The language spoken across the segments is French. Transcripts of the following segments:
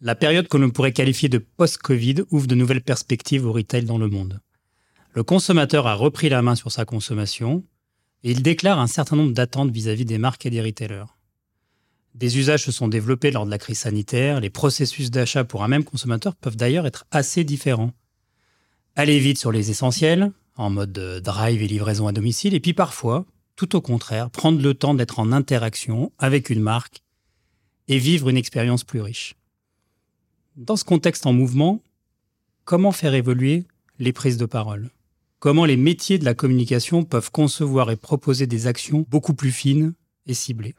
La période que l'on pourrait qualifier de post-Covid ouvre de nouvelles perspectives au retail dans le monde. Le consommateur a repris la main sur sa consommation et il déclare un certain nombre d'attentes vis-à-vis des marques et des retailers. Des usages se sont développés lors de la crise sanitaire, les processus d'achat pour un même consommateur peuvent d'ailleurs être assez différents. Aller vite sur les essentiels, en mode drive et livraison à domicile, et puis parfois, tout au contraire, prendre le temps d'être en interaction avec une marque et vivre une expérience plus riche. Dans ce contexte en mouvement, comment faire évoluer les prises de parole? Comment les métiers de la communication peuvent concevoir et proposer des actions beaucoup plus fines et ciblées?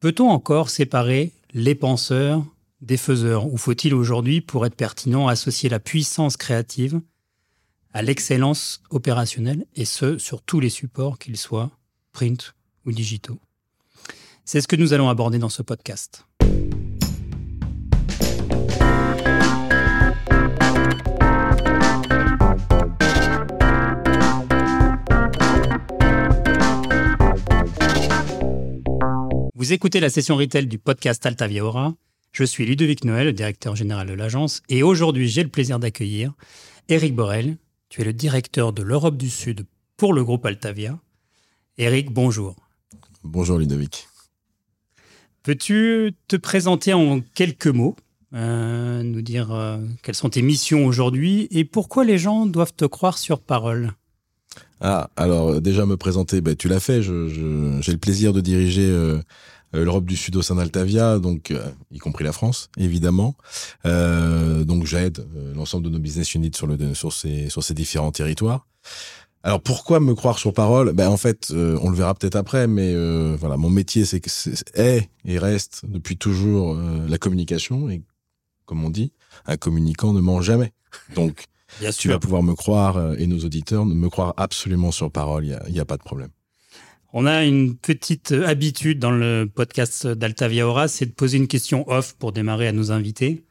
Peut-on encore séparer les penseurs des faiseurs? Ou faut-il aujourd'hui, pour être pertinent, associer la puissance créative à l'excellence opérationnelle, et ce, sur tous les supports, qu'ils soient print ou digitaux? C'est ce que nous allons aborder dans ce podcast. Vous écoutez la session retail du podcast Altavia Aura. Je suis Ludovic Noël, directeur général de l'agence, et aujourd'hui j'ai le plaisir d'accueillir Eric Borel. Tu es le directeur de l'Europe du Sud pour le groupe Altavia. Eric, bonjour. Bonjour Ludovic. Peux-tu te présenter en quelques mots, euh, nous dire euh, quelles sont tes missions aujourd'hui et pourquoi les gens doivent te croire sur parole? Ah, alors euh, déjà me présenter, ben, tu l'as fait, j'ai le plaisir de diriger l'Europe du Sud au sein d'Altavia, donc y compris la France, évidemment. donc j'aide l'ensemble de nos business units sur, le, sur, ces, sur ces différents territoires. Alors pourquoi me croire sur parole? Ben en fait, euh, on le verra peut-être après, mais euh, voilà, mon métier c'est que est et reste depuis toujours euh, la communication et comme on dit, un communicant ne ment jamais. Donc tu vas pouvoir me croire et nos auditeurs me croire absolument sur parole, il n'y a, a, pas de problème. On a une petite habitude dans le podcast d'Altavia Aura, c'est de poser une question off pour démarrer à nos invités.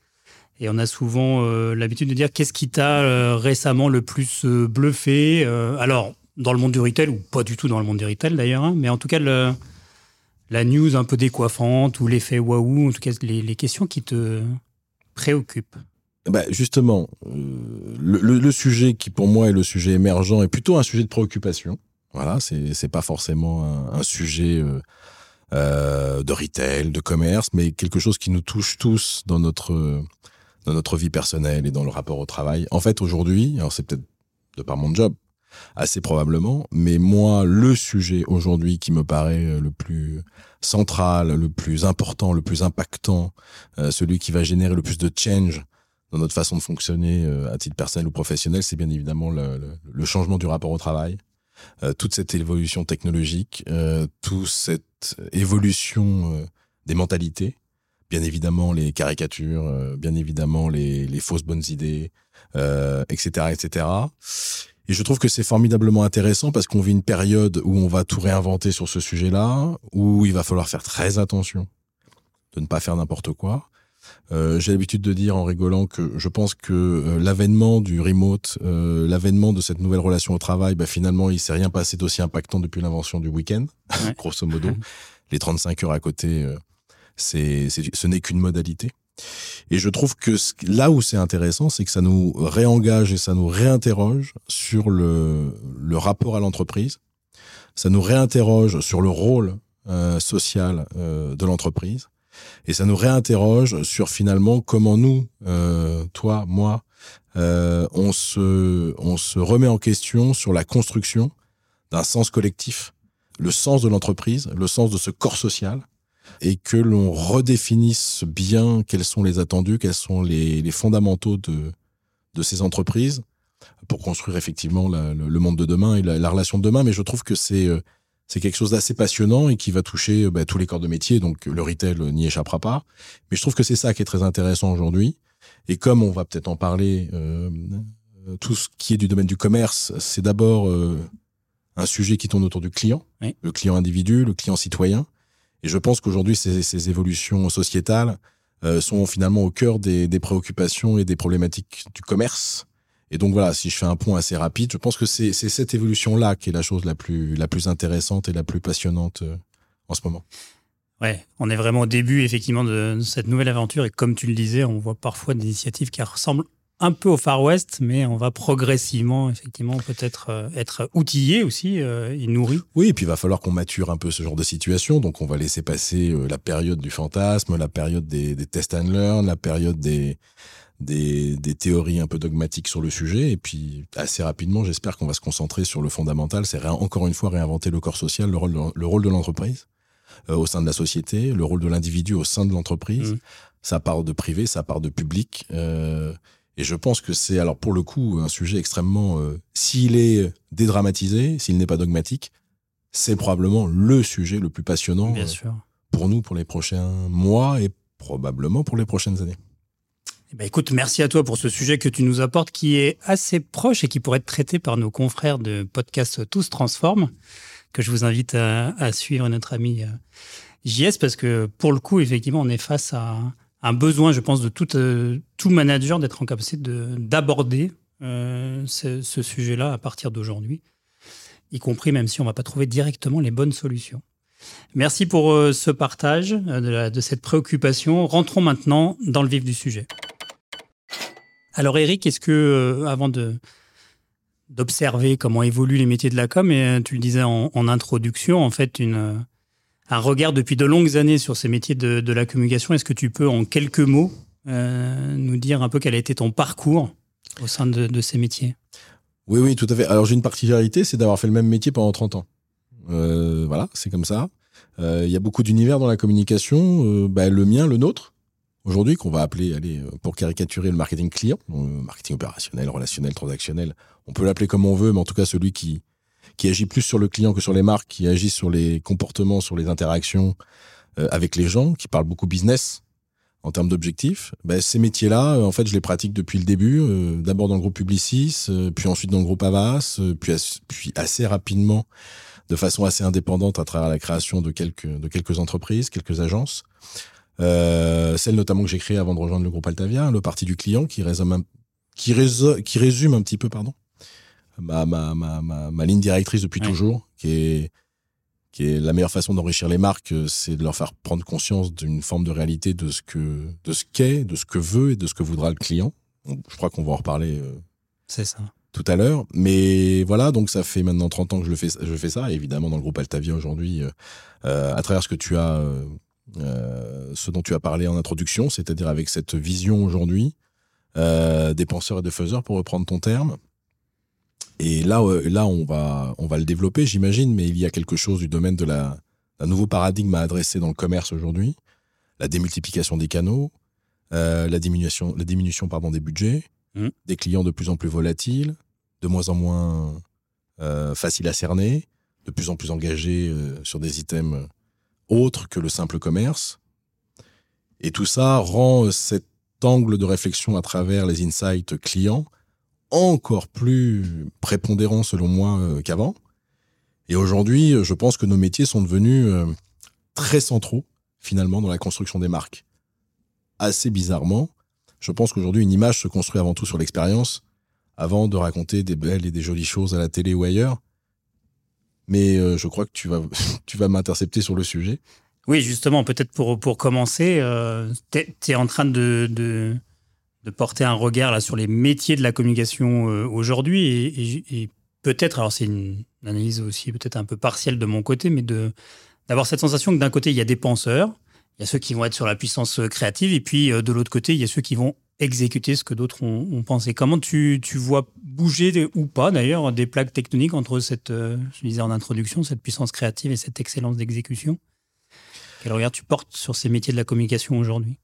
Et on a souvent euh, l'habitude de dire qu'est-ce qui t'a euh, récemment le plus euh, bluffé Alors, dans le monde du retail, ou pas du tout dans le monde du retail d'ailleurs, hein, mais en tout cas, la news un peu décoiffante ou l'effet waouh, en tout cas, les, questions qui te préoccupent. Bah justement, le, sujet qui pour moi est le sujet émergent est plutôt un sujet de préoccupation. Voilà, c'est pas forcément un, un sujet de retail, de commerce, mais quelque chose qui nous touche tous dans notre dans notre vie personnelle et dans le rapport au travail. En fait, aujourd'hui, alors c'est peut-être de par mon job, assez probablement, mais moi, le sujet aujourd'hui qui me paraît euh, le plus central, le plus important, le plus impactant, euh, celui qui va générer le plus de change dans notre façon de fonctionner euh, à titre personnel ou professionnel, c'est bien évidemment le, le, changement du rapport au travail, toute cette évolution technologique, toute cette évolution des mentalités, bien évidemment les caricatures, euh, bien évidemment les, les, fausses bonnes idées, euh, etc., etc. Et je trouve que c'est formidablement intéressant parce qu'on vit une période où on va tout réinventer sur ce sujet-là, où il va falloir faire très attention de ne pas faire n'importe quoi. Euh, J'ai l'habitude de dire en rigolant que je pense que euh, l'avènement du remote, euh, l'avènement de cette nouvelle relation au travail, bah, finalement, il s'est rien passé d'aussi impactant depuis l'invention du week-end, grosso modo. Les 35 heures à côté, euh, c'est, ce n'est qu'une modalité. Et je trouve que là où c'est intéressant, c'est que ça nous réengage et ça nous réinterroge sur le, le rapport à l'entreprise. Ça nous réinterroge sur le rôle euh, social euh, de l'entreprise. Et ça nous réinterroge sur finalement comment nous, euh, toi, moi, euh, on, se, on se remet en question sur la construction d'un sens collectif, le sens de l'entreprise, le sens de ce corps social et que l'on redéfinisse bien quels sont les attendus, quels sont les, fondamentaux de, de ces entreprises pour construire effectivement le, monde de demain et la, relation de demain. Mais je trouve que c'est euh, c'est quelque chose d'assez passionnant et qui va toucher euh, bah, tous les corps de métier. Donc le retail n'y échappera pas. Mais je trouve que c'est ça qui est très intéressant aujourd'hui. Et comme on va peut-être en parler, euh, tout ce qui est du domaine du commerce, c'est d'abord euh, un sujet qui tourne autour du client, le client individu, le client citoyen. Et je pense qu'aujourd'hui, ces, ces, évolutions sociétales euh, sont finalement au cœur des, des, préoccupations et des problématiques du commerce. Et donc voilà, si je fais un point assez rapide, je pense que c'est cette évolution-là qui est la chose la plus, la plus intéressante et la plus passionnante euh, en ce moment. Ouais, on est vraiment au début effectivement de cette nouvelle aventure et comme tu le disais, on voit parfois des initiatives qui ressemblent un peu au Far West, mais on va progressivement, effectivement, peut-être euh, être outillé aussi euh, et nourri. Oui, et puis il va falloir qu'on mature un peu ce genre de situation. Donc on va laisser passer euh, la période du fantasme, la période des, des test and learn, la période des, des, des, théories un peu dogmatiques sur le sujet. Et puis assez rapidement, j'espère qu'on va se concentrer sur le fondamental. C'est encore une fois réinventer le corps social, le rôle de, le rôle de l'entreprise au sein de la société, le rôle de l'individu au sein de l'entreprise. Mmh. Ça part de privé, ça part de public. Euh, et je pense que c'est, alors pour le coup, un sujet extrêmement. Euh, s'il est dédramatisé, s'il n'est pas dogmatique, c'est probablement le sujet le plus passionnant Bien sûr. pour nous pour les prochains mois et probablement pour les prochaines années. Ben écoute, merci à toi pour ce sujet que tu nous apportes qui est assez proche et qui pourrait être traité par nos confrères de podcast Tous Transforme, que je vous invite à, suivre notre ami euh, JS parce que pour le coup, effectivement, on est face à un besoin, je pense, de tout, euh, tout manager d'être en capacité d'aborder euh, ce, sujet-là à partir d'aujourd'hui, y compris même si on ne va pas trouver directement les bonnes solutions. Merci pour ce partage de, cette préoccupation. Rentrons maintenant dans le vif du sujet. Alors Eric, est-ce que, avant de d'observer comment évoluent les métiers de la com, et tu le disais en, introduction, en fait, une un regard depuis de longues années sur ces métiers de, la communication. Est-ce que tu peux, en quelques mots, euh, nous dire un peu quel a été ton parcours au sein de, ces métiers? Oui, oui, tout à fait. Alors, j'ai une particularité, c'est d'avoir fait le même métier pendant 30 ans. Euh, voilà, c'est comme ça. Euh, il y a beaucoup d'univers dans la communication. Bah, le mien, le nôtre, aujourd'hui, qu'on va appeler, allez, pour caricaturer le marketing client, marketing opérationnel, relationnel, transactionnel. On peut l'appeler comme on veut, mais en tout cas, celui qui, qui agit plus sur le client que sur les marques, qui agit sur les comportements, sur les interactions euh, avec les gens, qui parle beaucoup business en termes d'objectifs. Ben, ces métiers-là, euh, en fait, je les pratique depuis le début. Euh, d'abord dans le groupe Publicis, puis ensuite dans le groupe Avas, puis, puis assez rapidement, de façon assez indépendante, à travers la création de quelques de quelques entreprises, quelques agences. Euh, celle notamment que j'ai créée avant de rejoindre le groupe Altavia, le parti du client, qui résume un, qui, qui résume un petit peu pardon, ma, ma, ma, ma, ligne directrice depuis toujours, qui est, qui est la meilleure façon d'enrichir les marques, euh, c'est de leur faire prendre conscience d'une forme de réalité de ce que, de ce qu'est, de ce que veut et de ce que voudra le client. Je crois qu'on va en reparler. Euh, c'est ça. Tout à l'heure. Mais voilà, donc ça fait maintenant 30 ans que je, le fais, je fais ça. évidemment, dans le groupe Altavia aujourd'hui, euh, à travers ce que tu as, ce dont tu as parlé en introduction, c'est-à-dire avec cette vision aujourd'hui des penseurs et des faiseurs, pour reprendre ton terme, et là, euh, là, on va, on va le développer, j'imagine, mais il y a quelque chose du domaine de la, d'un nouveau paradigme à adresser dans le commerce aujourd'hui, la démultiplication des canaux, euh, la diminution, la diminution pardon, des budgets, mmh. des clients de plus en plus volatiles, de moins en moins euh, faciles à cerner, de plus en plus engagés sur des items autres que le simple commerce. Et tout ça rend cet angle de réflexion à travers les insights clients encore plus prépondérant selon moi euh, qu'avant. Et aujourd'hui, je pense que nos métiers sont devenus euh, très centraux finalement dans la construction des marques. Assez bizarrement, je pense qu'aujourd'hui une image se construit avant tout sur l'expérience, avant de raconter des belles et des jolies choses à la télé ou ailleurs. Mais euh, je crois que tu vas, tu vas m'intercepter sur le sujet. Oui, justement, peut-être pour, pour commencer, tu es, en train de, de, porter un regard là sur les métiers de la communication euh, aujourd'hui et, peut-être, alors c'est une analyse aussi peut-être un peu partielle de mon côté, mais d'avoir cette sensation que d'un côté il y a des penseurs, il y a ceux qui vont être sur la puissance euh, créative et puis euh, de l'autre côté il y a ceux qui vont exécuter ce que d'autres ont, pensé. Comment tu, tu, vois bouger ou pas d'ailleurs des plaques tectoniques entre cette, je disais en introduction, cette puissance créative et cette excellence d'exécution? Quel regard tu portes sur ces métiers de la communication aujourd'hui?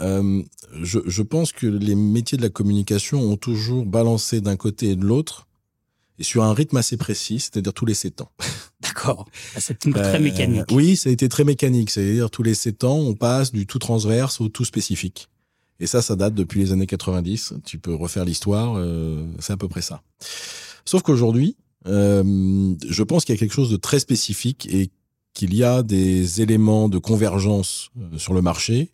Euh, je, je, pense que les métiers de la communication ont toujours balancé d'un côté et de l'autre, et sur un rythme assez précis, c'est-à-dire tous les 7 ans. D'accord. Ah, c'est très euh, mécanique. Oui, ça a été très mécanique. C'est-à-dire tous les 7 ans, on passe du tout transverse au tout spécifique. Et ça, ça date depuis les années 90. Tu peux refaire l'histoire, euh, c'est à peu près ça. Sauf qu'aujourd'hui, euh, je pense qu'il y a quelque chose de très spécifique et qu'il y a des éléments de convergence sur le marché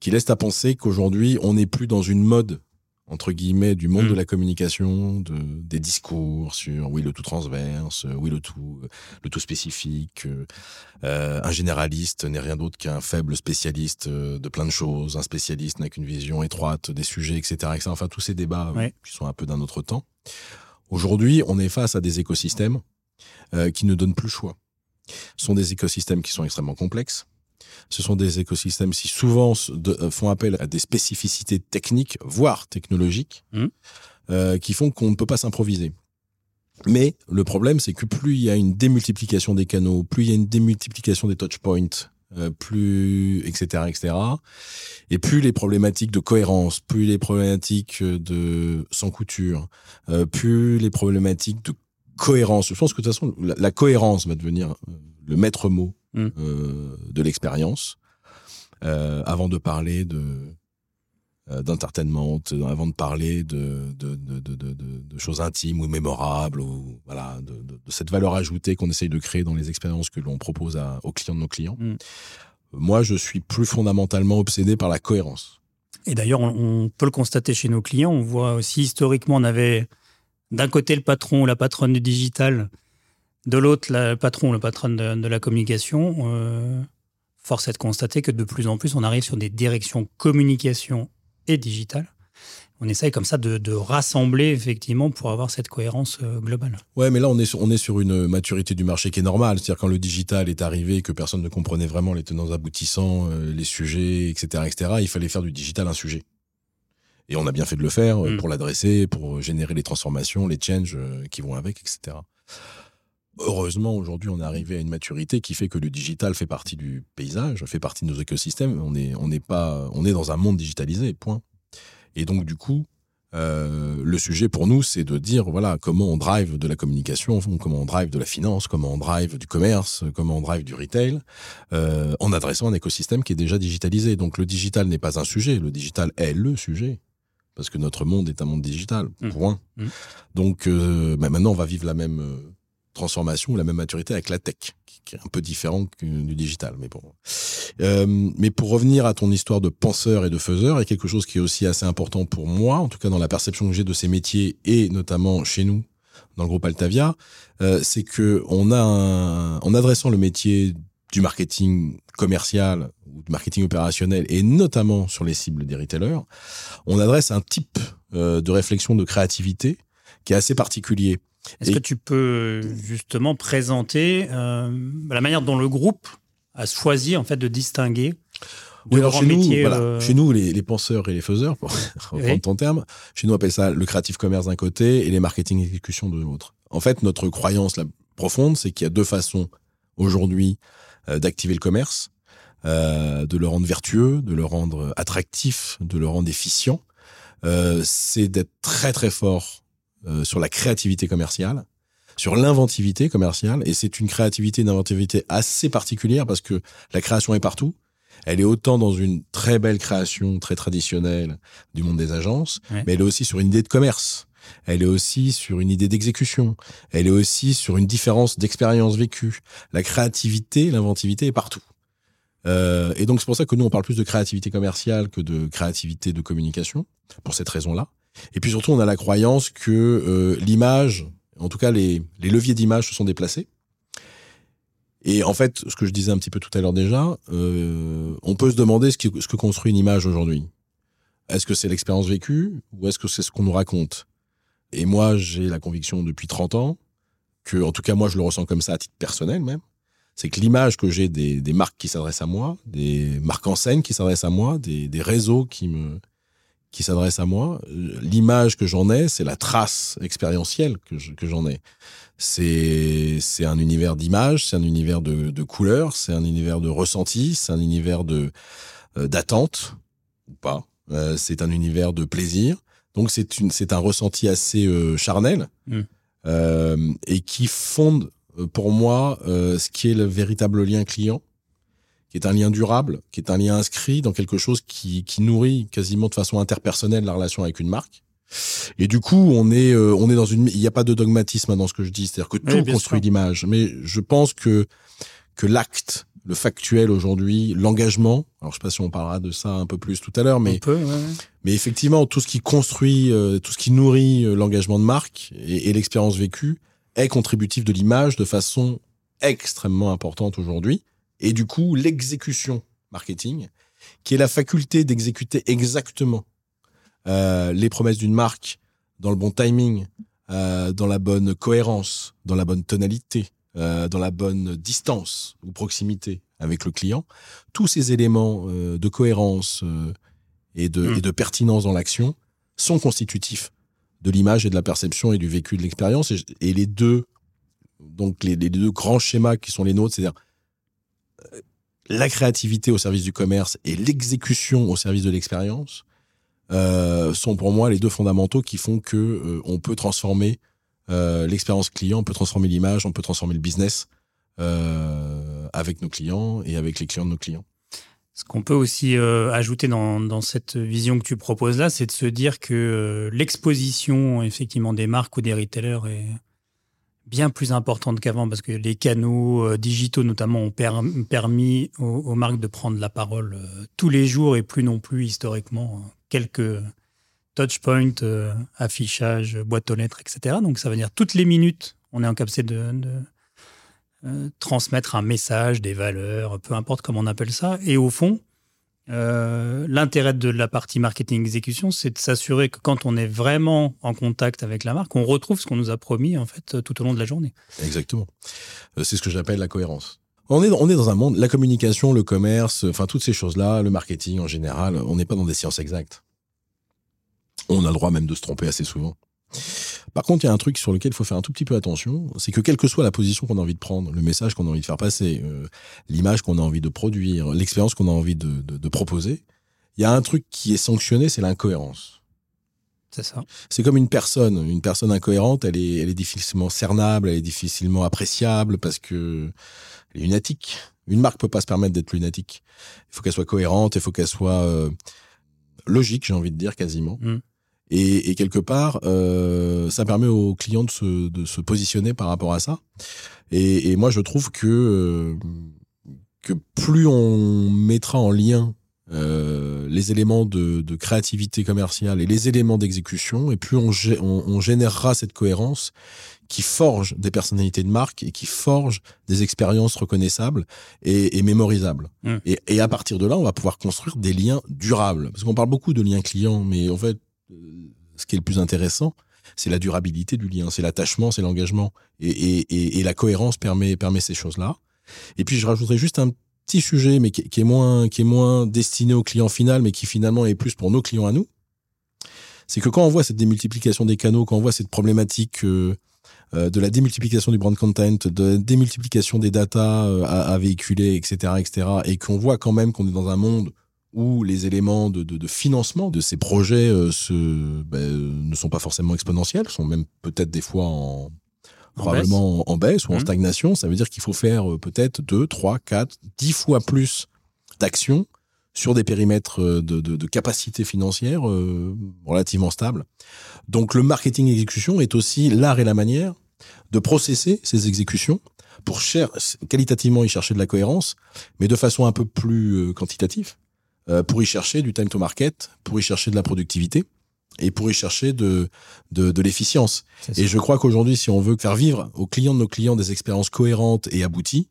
qui laisse à penser qu'aujourd'hui, on n'est plus dans une mode entre guillemets, du monde Mm. de la communication, de, des discours sur oui le tout transverse, euh, oui le tout, le tout spécifique. euh, euh, un généraliste n'est rien d'autre qu'un faible spécialiste euh, de plein de choses. Un spécialiste n'a qu'une vision étroite des sujets, etc., etc. Enfin, tous ces débats euh, Ouais. qui sont un peu d'un autre temps. Aujourd'hui, on est face à des écosystèmes euh, qui ne donnent plus le choix. Ce sont des écosystèmes qui sont extrêmement complexes. Ce sont des écosystèmes qui souvent de- euh, font appel à des spécificités techniques, voire technologiques, Mhm. euh, qui font qu'on ne peut pas s'improviser. Mais le problème, c'est que plus il y a une démultiplication des canaux, plus il y a une démultiplication des touchpoints, euh, plus etc etc et plus les problématiques de cohérence plus les problématiques de sans couture euh, plus les problématiques de cohérence je pense que de toute façon la, la cohérence va devenir le maître mot Mm. euh, de l'expérience euh, avant de parler de euh, d'entertainment, avant de parler de, de, de, de, choses intimes ou mémorables, ou voilà, de, cette valeur ajoutée qu'on essaye de créer dans les expériences que l'on propose à, aux clients de nos clients. Mm. Moi, je suis plus fondamentalement obsédé par la cohérence. Et d'ailleurs, on, on peut le constater chez nos clients. On voit aussi historiquement, on avait d'un côté le patron ou la patronne du digital, de l'autre le patron ou la patronne de, de la communication. Euh, force est de constater que de plus en plus, on arrive sur des directions communication et digital. On essaye comme ça de, de rassembler effectivement pour avoir cette cohérence euh, globale. Ouais, mais là, on est sur, on est sur une maturité du marché qui est normale. C'est-à-dire quand le digital est arrivé, que personne ne comprenait vraiment les tenants aboutissants, euh, les sujets, etc., etc., il fallait faire du digital un sujet. Et on a bien fait de le faire Mm. pour l'adresser, pour générer les transformations, les changes qui vont avec, etc. Heureusement, aujourd'hui, on est arrivé à une maturité qui fait que le digital fait partie du paysage, fait partie de nos écosystèmes. On est, on pas, on est dans un monde digitalisé, point. Et donc, du coup, euh, le sujet pour nous, c'est de dire voilà comment on drive de la communication, comment on drive de la finance, comment on drive du commerce, comment on drive du retail, euh, en adressant un écosystème qui est déjà digitalisé. Donc le digital n'est pas un sujet, le digital est le sujet. Parce que notre monde est un monde digital, Mm. point. Mm. Donc euh, bah, maintenant, on va vivre la même transformation, la même maturité avec la tech, qui, est un peu différent du digital. Mais bon. Euh, mais pour revenir à ton histoire de penseur et de faiseur, a quelque chose qui est aussi assez important pour moi, en tout cas dans la perception que j'ai de ces métiers et notamment chez nous dans le groupe Altavia, euh, c'est que on a en adressant le métier du marketing commercial ou du marketing opérationnel et notamment sur les cibles des retailers, on adresse un type euh, de réflexion de créativité qui est assez particulier. Est-ce Et- que tu peux justement présenter euh, la manière dont le groupe a choisi en fait de distinguer de Oui, alors chez nous, voilà, euh, chez nous, les, les penseurs et les faiseurs, pour reprendre Oui. ton terme, chez nous, on appelle ça le creative commerce d'un côté et les marketing exécution de l'autre. En fait, notre croyance la profonde, c'est qu'il y a deux façons aujourd'hui euh, d'activer le commerce, euh, de le rendre vertueux, de le rendre attractif, de le rendre efficient. C'est d'être très très fort euh, sur la créativité commerciale, sur l'inventivité commerciale, et c'est une créativité, une inventivité assez particulière parce que la création est partout. Elle est autant dans une très belle création très traditionnelle du monde des agences, Ouais. mais elle est aussi sur une idée de commerce. Elle est aussi sur une idée d'exécution. Elle est aussi sur une différence d'expérience vécue. La créativité, l'inventivité est partout. Euh, et donc c'est pour ça que nous on parle plus de créativité commerciale que de créativité de communication pour cette raison-là. Et puis surtout on a la croyance que euh, l'image, en tout cas les, les leviers d'image se sont déplacés. Et en fait, ce que je disais un petit peu tout à l'heure déjà, euh, on peut se demander ce, qui, ce que construit une image aujourd'hui. Est-ce que c'est l'expérience vécue ou est-ce que c'est ce qu'on nous raconte? Et moi, j'ai la conviction depuis 30 ans que, en tout cas, moi, je le ressens comme ça à titre personnel même, c'est que l'image que j'ai des, des marques qui s'adressent à moi, des marques en scène qui s'adressent à moi, des, des réseaux qui me qui s'adressent à moi, l'image que j'en ai, c'est la trace expérientielle que je- que j'en ai. C'est c'est un univers d'images, c'est un univers de, de couleurs, c'est un univers de ressenti, c'est un univers de euh, d'attente ou pas. Euh, c'est un univers de plaisir. Donc c'est une c'est un ressenti assez euh, charnel Mm. euh, et qui fonde pour moi euh, ce qui est le véritable lien client, qui est un lien durable, qui est un lien inscrit dans quelque chose qui, qui nourrit quasiment de façon interpersonnelle la relation avec une marque. Et du coup, on est, euh, on est dans une, il n'y a pas de dogmatisme dans ce que je dis, c'est-à-dire que tout Oui, construit l'image. Mais je pense que que l'acte, le factuel aujourd'hui, l'engagement. Alors je sais pas si on parlera de ça un peu plus tout à l'heure, mais mais effectivement tout ce qui construit, euh, tout ce qui nourrit euh, l'engagement de marque et, et l'expérience vécue est contributif de l'image de façon extrêmement importante aujourd'hui. Et du coup, l'exécution marketing, qui est la faculté d'exécuter exactement euh, les promesses d'une marque dans le bon timing, euh, dans la bonne cohérence, dans la bonne tonalité, euh, dans la bonne distance ou proximité avec le client. Tous ces éléments de cohérence euh, et, de, mm. et de pertinence dans l'action sont constitutifs de l'image et de la perception et du vécu de l'expérience. Et, les deux, donc les, deux grands schémas qui sont les nôtres, c'est-à-dire euh, la créativité au service du commerce et l'exécution au service de l'expérience, euh, sont pour moi les deux fondamentaux qui font que euh, on peut transformer l'expérience client, on peut transformer l'image, on peut transformer le business avec nos clients et avec les clients de nos clients. Ce qu'on peut aussi euh, ajouter dans, cette vision que tu proposes là, c'est de se dire que euh, l'exposition effectivement des marques ou des retailers est bien plus importante qu'avant parce que les canaux euh, digitaux notamment ont per permis aux, marques de prendre la parole tous les jours et plus non plus historiquement quelques touchpoints, affichage, boîte aux lettres, etc. Donc ça veut dire toutes les minutes, on est en capacité de, de euh, transmettre un message, des valeurs, peu importe comment on appelle ça. Et au fond, euh, l'intérêt de la partie marketing exécution, c'est de s'assurer que quand on est vraiment en contact avec la marque, on retrouve ce qu'on nous a promis en fait tout au long de la journée. Exactement. Euh, c'est ce que j'appelle la cohérence. On est, on est dans un monde, la communication, le commerce, enfin toutes ces choses-là, le marketing en général, on n'est pas dans des sciences exactes. On a le droit même de se tromper assez souvent. Par contre, il y a un truc sur lequel il faut faire un tout petit peu attention, c'est que quelle que soit la position qu'on a envie de prendre, le message qu'on a envie de faire passer, euh, l'image qu'on a envie de produire, l'expérience qu'on a envie de, de, de, proposer, il y a un truc qui est sanctionné, c'est l'incohérence. C'est ça. C'est comme une personne. Une personne incohérente, elle est, elle est difficilement cernable, elle est difficilement appréciable parce que elle est lunatique. Une marque peut pas se permettre d'être lunatique. Il faut qu'elle soit cohérente, il faut qu'elle soit euh, logique, j'ai envie de dire quasiment. Mm. Et, et, quelque part, euh, ça permet aux clients de se, de se, positionner par rapport à ça. Et, et moi, je trouve que, euh, que plus on mettra en lien euh, les éléments de, de, créativité commerciale et les éléments d'exécution, et plus on, on, on, générera cette cohérence qui forge des personnalités de marque et qui forge des expériences reconnaissables et, et mémorisables. Mmh. Et, et, à partir de là, on va pouvoir construire des liens durables. Parce qu'on parle beaucoup de liens clients, mais en fait, ce qui est le plus intéressant, c'est la durabilité du lien, c'est l'attachement, c'est l'engagement. Et, la cohérence permet, ces choses-là. Et puis, je rajouterais juste un petit sujet, mais qui, est moins, destiné au client final, mais qui finalement est plus pour nos clients à nous. C'est que quand on voit cette démultiplication des canaux, quand on voit cette problématique euh, euh, de la démultiplication du brand content, de la démultiplication des datas euh, à, à, véhiculer, etc., etc., et qu'on voit quand même qu'on est dans un monde où les éléments de, de, de financement de ces projets euh, se, ben, ne sont pas forcément exponentiels, sont même peut-être des fois en, en probablement baisse. en baisse ou mmh. en stagnation. Ça veut dire qu'il faut faire euh, peut-être 2, 3, 4, 10 fois plus d'actions sur des périmètres euh, de, de, de capacité financière euh, relativement stables. Donc le marketing exécution est aussi l'art et la manière de processer ces exécutions pour cher qualitativement y chercher de la cohérence, mais de façon un peu plus quantitative euh, pour y chercher du time to market, pour y chercher de la productivité et pour y chercher de, de, de l'efficience. Et je crois qu'aujourd'hui, si on veut faire vivre aux clients de nos clients des expériences cohérentes et abouties,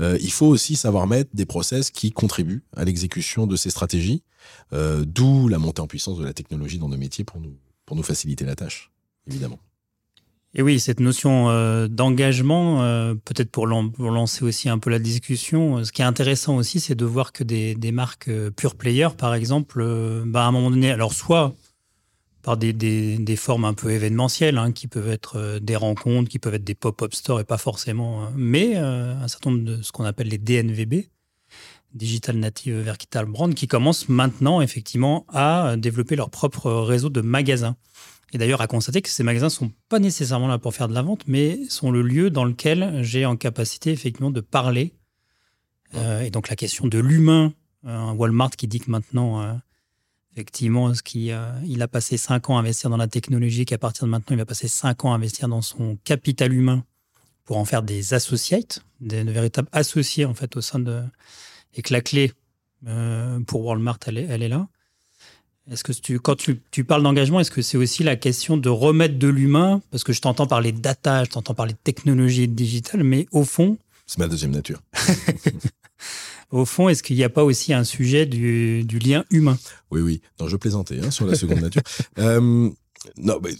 euh, il faut aussi savoir mettre des process qui contribuent à l'exécution de ces stratégies, euh, d'où la montée en puissance de la technologie dans nos métiers pour nous, pour nous faciliter la tâche, évidemment. Et oui, cette notion euh, d'engagement, euh, peut-être pour, lan pour, lancer aussi un peu la discussion, euh, ce qui est intéressant aussi, c'est de voir que des, marques pure player, par exemple, bah, à un moment donné, alors soit par des, formes un peu événementielles, hein, qui peuvent être des rencontres, qui peuvent être des pop-up stores et pas forcément, mais un certain nombre de ce qu'on appelle les DNVB, Digital Native Vertical Brand, qui commencent maintenant effectivement à développer leur propre réseau de magasins et d'ailleurs à constater que ces magasins sont pas nécessairement là pour faire de la vente, mais sont le lieu dans lequel j'ai en capacité effectivement de parler. Euh, et donc la question de l'humain, un Walmart qui dit que maintenant, euh, effectivement, ce qui, euh, il a passé cinq ans à investir dans la technologie, qu'à partir de maintenant, il va passer cinq ans à investir dans son capital humain pour en faire des associates, des, véritables associés en fait au sein de et que la clé euh, pour Walmart elle est, elle est là. Est-ce que tu, quand tu, tu parles d'engagement, est-ce que c'est aussi la question de remettre de l'humain? Parce que je t'entends parler de data, je t'entends parler de technologie et de digital, mais au fond. C'est ma deuxième nature. au fond, est-ce qu'il n'y a pas aussi un sujet du, du lien humain? Oui, oui. Non, je plaisantais hein, sur la seconde nature. Euh, non, mais,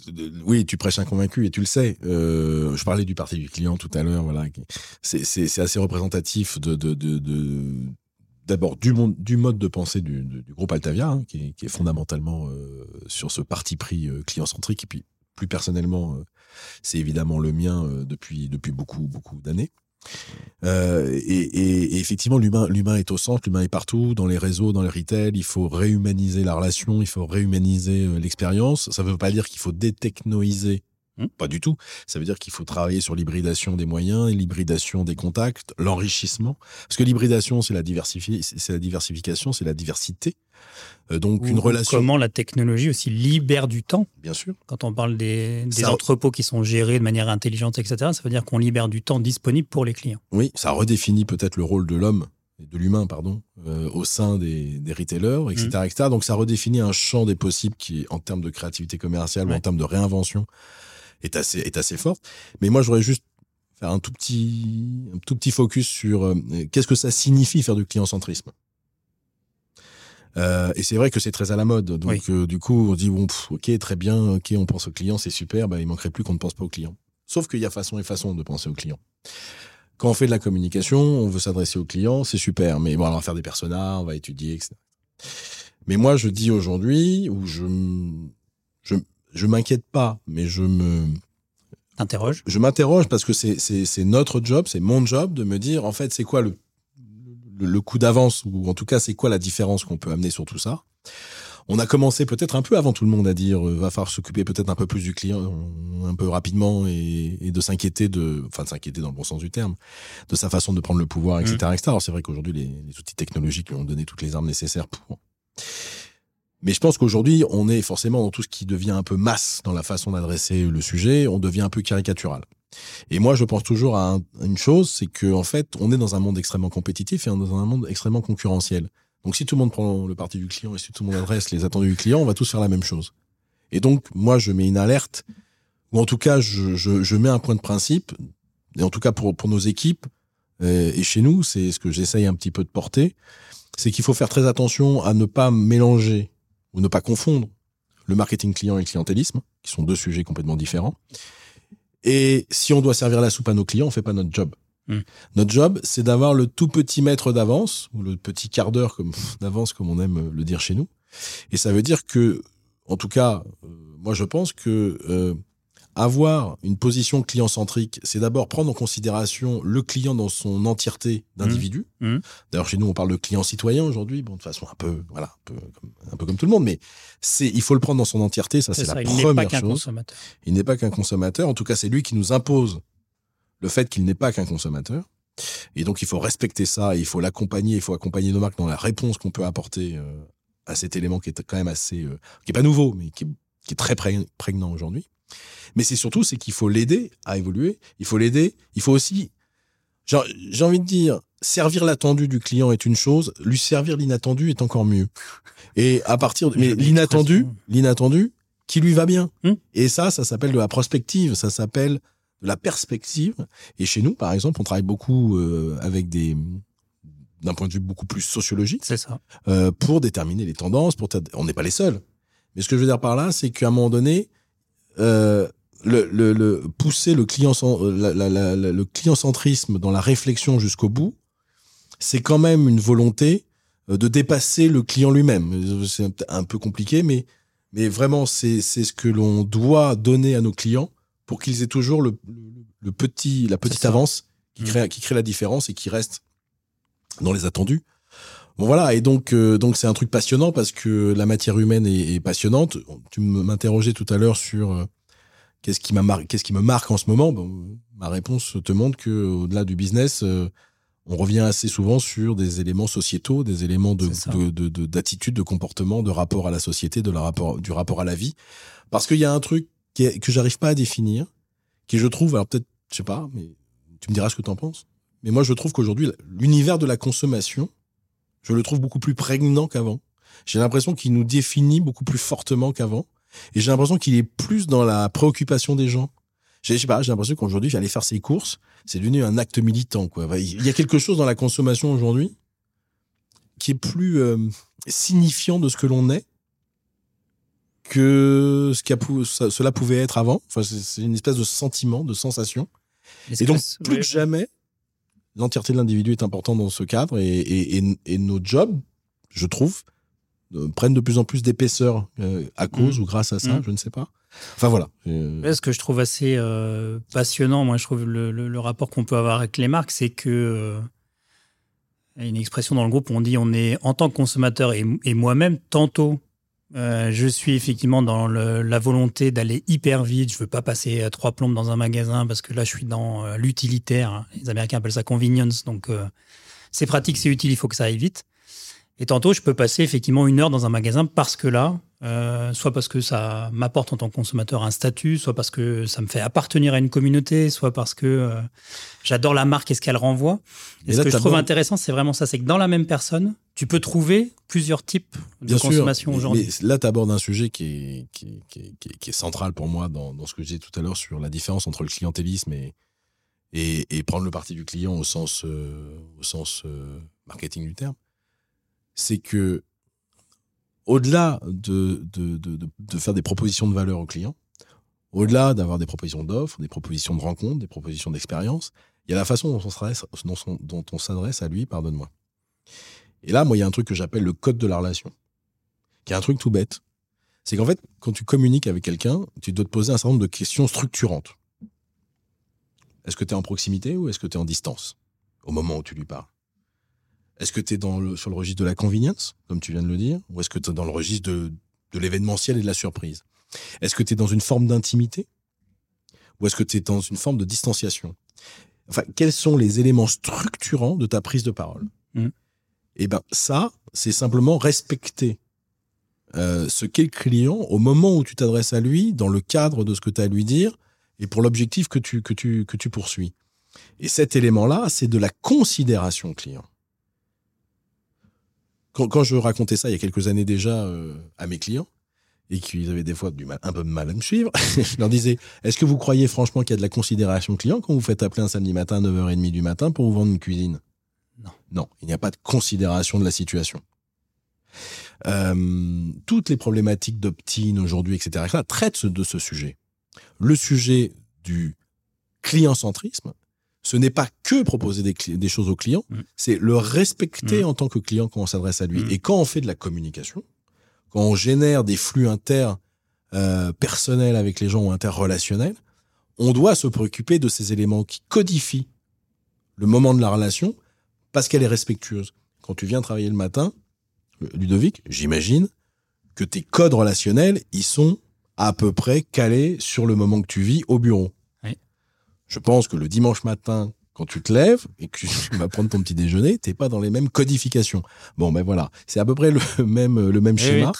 oui, tu prêches un convaincu et tu le sais. Euh, je parlais du parti du client tout à l'heure. Voilà, c'est assez représentatif de, de, de, de d'abord du, du mode de pensée du, du, groupe Altavia, hein, qui, est, qui, est, fondamentalement euh, sur ce parti pris euh, client-centrique, et puis plus personnellement, euh, c'est évidemment le mien euh, depuis, depuis beaucoup, beaucoup d'années. Euh, et, et, et, effectivement, l'humain, l'humain est au centre, l'humain est partout, dans les réseaux, dans les retail. Il faut réhumaniser la relation, il faut réhumaniser l'expérience. Ça ne veut pas dire qu'il faut détechnoiser Mmh. Pas du tout. Ça veut dire qu'il faut travailler sur l'hybridation des moyens, l'hybridation des contacts, l'enrichissement. Parce que l'hybridation, c'est la, c'est la diversification, c'est la diversité. Euh, donc une relation. Comment la technologie aussi libère du temps. Bien sûr. Quand on parle des, des entrepôts qui sont gérés de manière intelligente, etc., ça veut dire qu'on libère du temps disponible pour les clients. Oui, ça redéfinit peut-être le rôle de l'homme de l'humain, pardon, euh, au sein des, des retailers, etc., mmh. etc. Donc ça redéfinit un champ des possibles qui, en termes de créativité commerciale ou en termes de réinvention, est assez, est assez forte. Mais moi, j'aurais juste faire un tout petit, un tout petit focus sur euh, qu'est-ce que ça signifie faire du client-centrisme? Euh, et c'est vrai que c'est très à la mode. Donc, euh, du coup, on dit, bon, ok, très bien, ok, on pense au client, c'est super, bah, il manquerait plus qu'on ne pense pas au client. Sauf qu'il y a façon et façon de penser au client. Quand on fait de la communication, on veut s'adresser au client, c'est super, mais bon, on va faire des personnages, on va étudier, etc. Mais moi, je dis aujourd'hui, où je, je, m'inquiète pas, mais je me T'interroges? Je m'interroge parce que c'est notre job, c'est mon job de me dire en fait c'est quoi le, le, coup d'avance ou en tout cas c'est quoi la différence qu'on peut amener sur tout ça? On a commencé peut-être un peu avant tout le monde à dire euh, va falloir s'occuper peut-être un peu plus du client un peu rapidement et, et de s'inquiéter de enfin de s'inquiéter dans le bon sens du terme de sa façon de prendre le pouvoir etc mmh. etc. Alors c'est vrai qu'aujourd'hui les, les outils technologiques lui ont donné toutes les armes nécessaires pour mais je pense qu'aujourd'hui, on est forcément dans tout ce qui devient un peu masse dans la façon d'adresser le sujet, on devient un peu caricatural. Et moi, je pense toujours à, une chose, c'est que en fait, on est dans un monde extrêmement compétitif et dans un monde extrêmement concurrentiel. Donc, si tout le monde prend le parti du client et si tout le monde adresse les attendus du client, on va tous faire la même chose. Et donc, moi, je mets une alerte, ou en tout cas, je, je, je mets un point de principe, et en tout cas pour, pour nos équipes, euh, et chez nous, c'est ce que j'essaye un petit peu de porter, c'est qu'il faut faire très attention à ne pas mélanger ou ne pas confondre le marketing client et le clientélisme, qui sont deux sujets complètement différents. Et si on doit servir la soupe à nos clients, on fait pas notre job. Hmm. Notre job, c'est d'avoir le tout petit mètre d'avance, ou le petit quart d'heure comme, d'avance, comme on aime le dire chez nous. Et ça veut dire que, en tout cas, euh, moi je pense que euh, avoir une position client-centrique, c'est d'abord prendre en considération le client dans son entièreté d'individu. Mmh. Mmh. D'ailleurs, chez nous, on parle de client citoyen aujourd'hui, bon, de façon un peu, voilà, un peu, comme, un peu comme tout le monde, mais c'est, il faut le prendre dans son entièreté, ça c'est la il première pas chose. Consommateur. Il n'est pas qu'un consommateur. En tout cas, c'est lui qui nous impose le fait qu'il n'est pas qu'un consommateur. Et donc, il faut respecter ça, il faut l'accompagner, il faut accompagner nos marques dans la réponse qu'on peut apporter euh, à cet élément qui est quand même assez, euh, qui est pas nouveau, mais qui, qui est très prégnant aujourd'hui. Mais c'est surtout, c'est qu'il faut l'aider à évoluer. Il faut l'aider. Il faut aussi, j'ai envie de dire, servir l'attendu du client est une chose, lui servir l'inattendu est encore mieux. Et à partir de, mais l'inattendu, l'inattendu, qui lui va bien. Hmm. Et ça, ça s'appelle de la prospective, ça s'appelle de la perspective. Et chez nous, par exemple, on travaille beaucoup euh, avec des d'un point de vue beaucoup plus sociologique. C'est ça. Euh, pour déterminer les tendances. Pour on n'est pas les seuls. Mais ce que je veux dire par là, c'est qu'à un moment donné, euh, le, le, le, pousser le client, la, la, la, le client centrisme dans la réflexion jusqu'au bout, c'est quand même une volonté euh, de dépasser le client lui-même. C'est un peu compliqué, mais, mais vraiment, c'est ce que l'on doit donner à nos clients pour qu'ils aient toujours le, le, petit, la petite avance qui mmh. crée, qui crée la différence et qui reste dans les attendus. Bon voilà, et donc euh, donc c'est un truc passionnant parce que la matière humaine est, est passionnante. Tu m'interrogeais tout à l'heure sur euh, qu'est-ce qui m'a qu'est-ce qui me marque en ce moment. Bon, ma réponse te montre que au-delà du business, euh, on revient assez souvent sur des éléments sociétaux, des éléments de d'attitude, de, de, comportement, de rapport à la société, de la rapport du rapport à la vie, parce qu'il y a un truc qui est, que j'arrive pas à définir, qui je trouve alors peut-être je sais pas, mais tu me diras ce que tu en penses. Mais moi, je trouve qu'aujourd'hui, l'univers de la consommation, je le trouve beaucoup plus prégnant qu'avant. J'ai l'impression qu'il nous définit beaucoup plus fortement qu'avant. Et j'ai l'impression qu'il est plus dans la préoccupation des gens. Je sais pas, j'ai l'impression qu'aujourd'hui, j'allais faire ses courses, c'est devenu un acte militant. Quoi. Il y a quelque chose dans la consommation aujourd'hui qui est plus euh, signifiant de ce que l'on est que ce a cela pouvait être avant. Enfin, c'est une espèce de sentiment, de sensation. Et donc, plus que jamais, l'entièreté de l'individu est importante dans ce cadre et, et, nos jobs, je trouve, euh, prennent de plus en plus d'épaisseur euh, à cause mmh. ou grâce à ça, mmh. je ne sais pas. Enfin voilà. Euh, ce que je trouve assez passionnant, moi je trouve le, rapport qu'on peut avoir avec les marques, c'est que y a une expression dans le groupe où on dit on est en tant que consommateur et, et moi-même tantôt euh, je suis effectivement dans la volonté d'aller hyper vite. Je veux pas passer euh, trois plombes dans un magasin parce que là, je suis dans euh, l'utilitaire. Les Américains appellent ça convenience. Donc, c'est pratique, c'est utile, il faut que ça aille vite. Et tantôt, je peux passer effectivement une heure dans un magasin parce que là, euh, soit parce que ça m'apporte en tant que consommateur un statut, soit parce que ça me fait appartenir à une communauté, soit parce que euh, j'adore la marque et ce qu'elle renvoie. Et, ce que je trouve intéressant, c'est vraiment ça, c'est que dans la même personne, tu peux trouver plusieurs types de consommation aujourd'hui. Là, tu abordes un sujet qui est, qui, est, central pour moi dans, ce que je disais tout à l'heure sur la différence entre le clientélisme et, et, prendre le parti du client au sens, euh, au sens marketing du terme c'est que au-delà de, de, faire des propositions de valeur aux clients, au-delà d'avoir des propositions d'offres, des propositions de rencontres, des propositions d'expérience, il y a la façon dont on s'adresse, dont on s'adresse à lui, pardonne-moi. Et là, moi, il y a un truc que j'appelle le code de la relation, qui est un truc tout bête. C'est qu'en fait, quand tu communiques avec quelqu'un, tu dois te poser un certain nombre de questions structurantes. Est-ce que tu es en proximité ou est-ce que tu es en distance au moment où tu lui parles? Est-ce que tu es dans le, sur le registre de la convenience, comme tu viens de le dire, ou est-ce que tu es dans le registre de, de l'événementiel et de la surprise? Est-ce que tu es dans une forme d'intimité? Ou est-ce que tu es dans une forme de distanciation? Enfin, quels sont les éléments structurants de ta prise de parole? Mmh. Eh ben, ça, c'est simplement respecter euh, ce qu'est le client au moment où tu t'adresses à lui, dans le cadre de ce que tu as à lui dire, et pour l'objectif que tu, que, tu, que tu poursuis. Et cet élément-là, c'est de la considération client quand, je racontais ça il y a quelques années déjà euh, à mes clients, et qu'ils avaient des fois du mal, un peu de mal à me suivre, je leur disais Est-ce que vous croyez franchement qu'il y a de la considération client quand vous faites appeler un samedi matin à 9h30 du matin pour vous vendre une cuisine? Non. Non, il n'y a pas de considération de la situation. Euh, toutes les problématiques d'opt-in aujourd'hui, etc., traitent de ce sujet. Le sujet du client-centrisme, ce n'est pas que proposer des, choses au client, mm. c'est le respecter mm. en tant que client quand on s'adresse à lui. Mm. Et quand on fait de la communication, quand on génère des flux inter euh, avec les gens ou interrelationnels, on doit se préoccuper de ces éléments qui codifient le moment de la relation parce qu'elle est respectueuse. Quand tu viens travailler le matin, Ludovic, j'imagine que tes codes relationnels, ils sont à peu près calés sur le moment que tu vis au bureau. Je pense que le dimanche matin, quand tu te lèves et que tu vas prendre ton petit déjeuner, t'es pas dans les mêmes codifications. Bon, ben voilà, c'est à peu près le même le même schéma.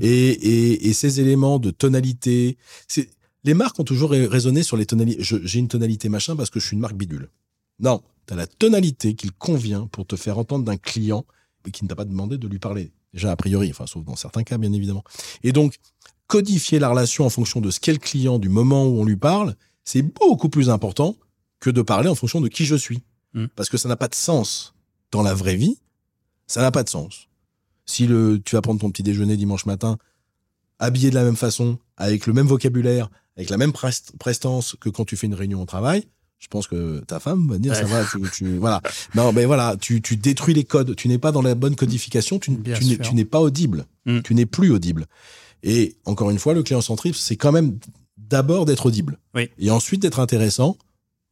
et, et, ces éléments de tonalité, c'est les marques ont toujours raisonné sur les tonalités. J'ai une tonalité machin parce que je suis une marque bidule. Non, tu as la tonalité qu'il convient pour te faire entendre d'un client et qui ne t'a pas demandé de lui parler. Déjà a priori, enfin sauf dans certains cas bien évidemment. Et donc codifier la relation en fonction de ce qu'est le client, du moment où on lui parle, c'est beaucoup plus important que de parler en fonction de qui je suis. Hmm. Parce que ça n'a pas de sens dans la vraie vie. Ça n'a pas de sens. Si le, tu vas prendre ton petit déjeuner dimanche matin, habillé de la même façon, avec le même vocabulaire, avec la même prestance que quand tu fais une réunion au travail, je pense que ta femme va dire ça va, tu, voilà. Non, mais voilà, tu, détruis les codes. Tu n'es pas dans la bonne codification. Tu, n'es pas audible. Hmm. Tu n'es plus audible. Et encore une fois, le client centriste, c'est quand même d'abord d'être audible. Et ensuite d'être intéressant,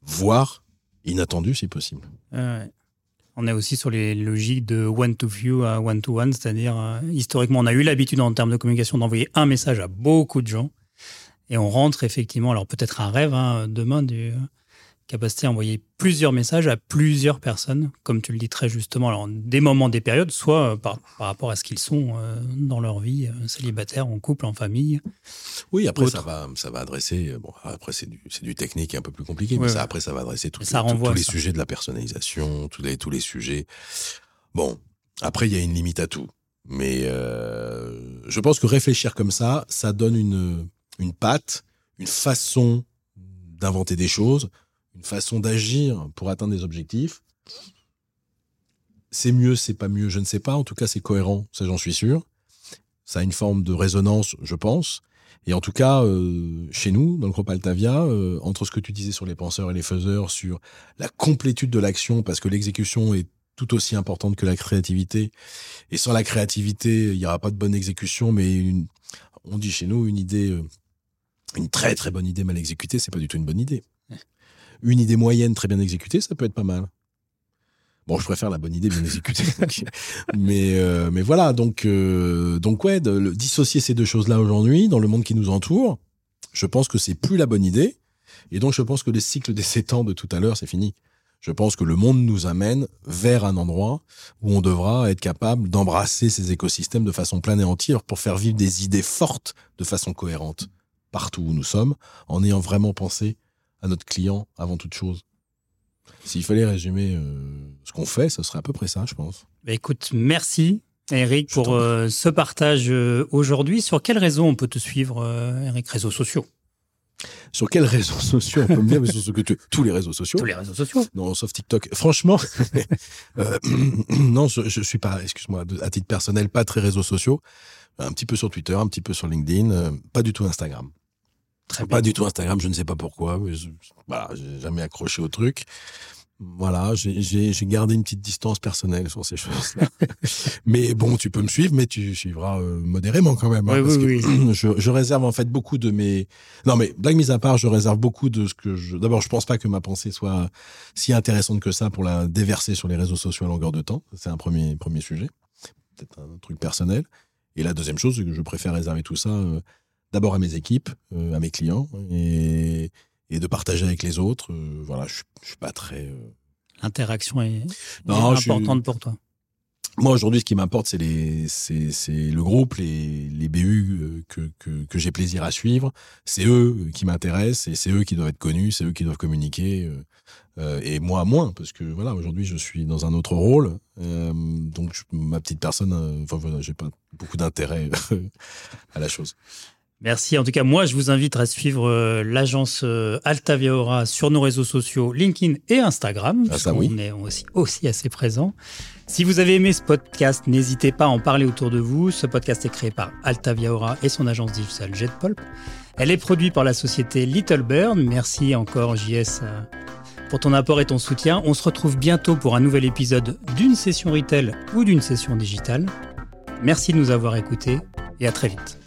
voire inattendu si possible. On est aussi sur les logiques de one to few à one to one, c'est-à-dire euh, historiquement, on a eu l'habitude en termes de communication d'envoyer un message à beaucoup de gens. Et on rentre effectivement, alors peut-être un rêve hein, demain du, capacité à envoyer plusieurs messages à plusieurs personnes, comme tu le dis très justement, alors des moments, des périodes, soit euh, par, rapport à ce qu'ils sont euh, dans leur vie, euh, célibataire, en couple, en famille. Oui, après ça va, ça va adresser, bon, après c'est du, du, technique un peu plus compliqué, mais ça, après ça va adresser tout, ça tous les sujets de la personnalisation, tous les, tous les sujets. Bon, après il y a une limite à tout, mais je pense que réfléchir comme ça, ça donne une, une patte, une façon d'inventer des choses, une façon d'agir pour atteindre des objectifs. C'est mieux, c'est pas mieux, je ne sais pas. En tout cas, c'est cohérent, ça j'en suis sûr. Ça a une forme de résonance, je pense. Et en tout cas, euh, chez nous, dans le groupe Altavia, euh, entre ce que tu disais sur les penseurs et les faiseurs, sur la complétude de l'action, parce que l'exécution est tout aussi importante que la créativité. Et sans la créativité, il n'y aura pas de bonne exécution, mais on dit chez nous, une idée, euh, une très très bonne idée mal exécutée, c'est pas du tout une bonne idée. Une idée moyenne très bien exécutée, ça peut être pas mal. Bon, je préfère la bonne idée bien exécutée. mais, euh, mais voilà, donc, euh, donc ouais, de, dissocier ces deux choses-là aujourd'hui, dans le monde qui nous entoure, je pense que c'est plus la bonne idée. Et donc, je pense que le cycle des sept ans de tout à l'heure, c'est fini. Je pense que le monde nous amène vers un endroit où on devra être capable d'embrasser ces écosystèmes de façon pleine et entière pour faire vivre des idées fortes de façon cohérente partout où nous sommes, en ayant vraiment pensé à notre client avant toute chose. S'il fallait résumer euh, ce qu'on fait, ce serait à peu près ça, je pense. Bah, écoute, merci Eric pour euh, ce partage euh, aujourd'hui. Sur quelles réseaux on peut te suivre, Eric? Réseaux sociaux sur quels réseaux sociaux on peut me dire? Sur que tu... Tous les réseaux sociaux. Tous les réseaux sociaux. Non, sauf TikTok. Franchement, non, je, je suis pas, excuse-moi, à titre personnel, pas très réseaux sociaux. Un petit peu sur Twitter, un petit peu sur LinkedIn, pas du tout Instagram pas du tout Instagram, je ne sais pas pourquoi. Mais je, voilà, j'ai jamais accroché au truc. Voilà, j'ai gardé une petite distance personnelle sur ces choses-là. mais bon, tu peux me suivre, mais tu suivras euh, modérément quand même. Hein, oui, oui, oui. Je, je, réserve en fait beaucoup de mes. Non, mais blague mise à part, je réserve beaucoup de ce que je. D'abord, je pense pas que ma pensée soit si intéressante que ça pour la déverser sur les réseaux sociaux à longueur de temps. C'est un premier premier sujet, peut-être un truc personnel. Et la deuxième chose, c'est que je préfère réserver tout ça. Euh, d'abord à mes équipes, euh, à mes clients, et, de partager avec les autres. Euh, voilà, je, ne suis pas très. Euh, L'interaction est, importante pour toi. Moi, aujourd'hui, ce qui m'importe, c'est le groupe, les, les BU que, que, j'ai plaisir à suivre. C'est eux qui m'intéressent et c'est eux qui doivent être connus, c'est eux qui doivent communiquer. et moi, moins, parce que voilà, aujourd'hui, je suis dans un autre rôle. donc, ma petite personne, enfin, voilà, j'ai pas beaucoup d'intérêt à la chose. Merci. En tout cas, moi, je vous invite à suivre euh, l'agence euh, Altavia Aura sur nos réseaux sociaux, LinkedIn et Instagram. Ah, ça, On est aussi, aussi assez présent. Si vous avez aimé ce podcast, n'hésitez pas à en parler autour de vous. Ce podcast est créé par Altavia Aura et son agence digitale JetPulp. Elle est produite par la société Little Bird. Merci encore, JS, euh, pour ton apport et ton soutien. On se retrouve bientôt pour un nouvel épisode d'une session retail ou d'une session digitale. Merci de nous avoir écoutés et à très vite.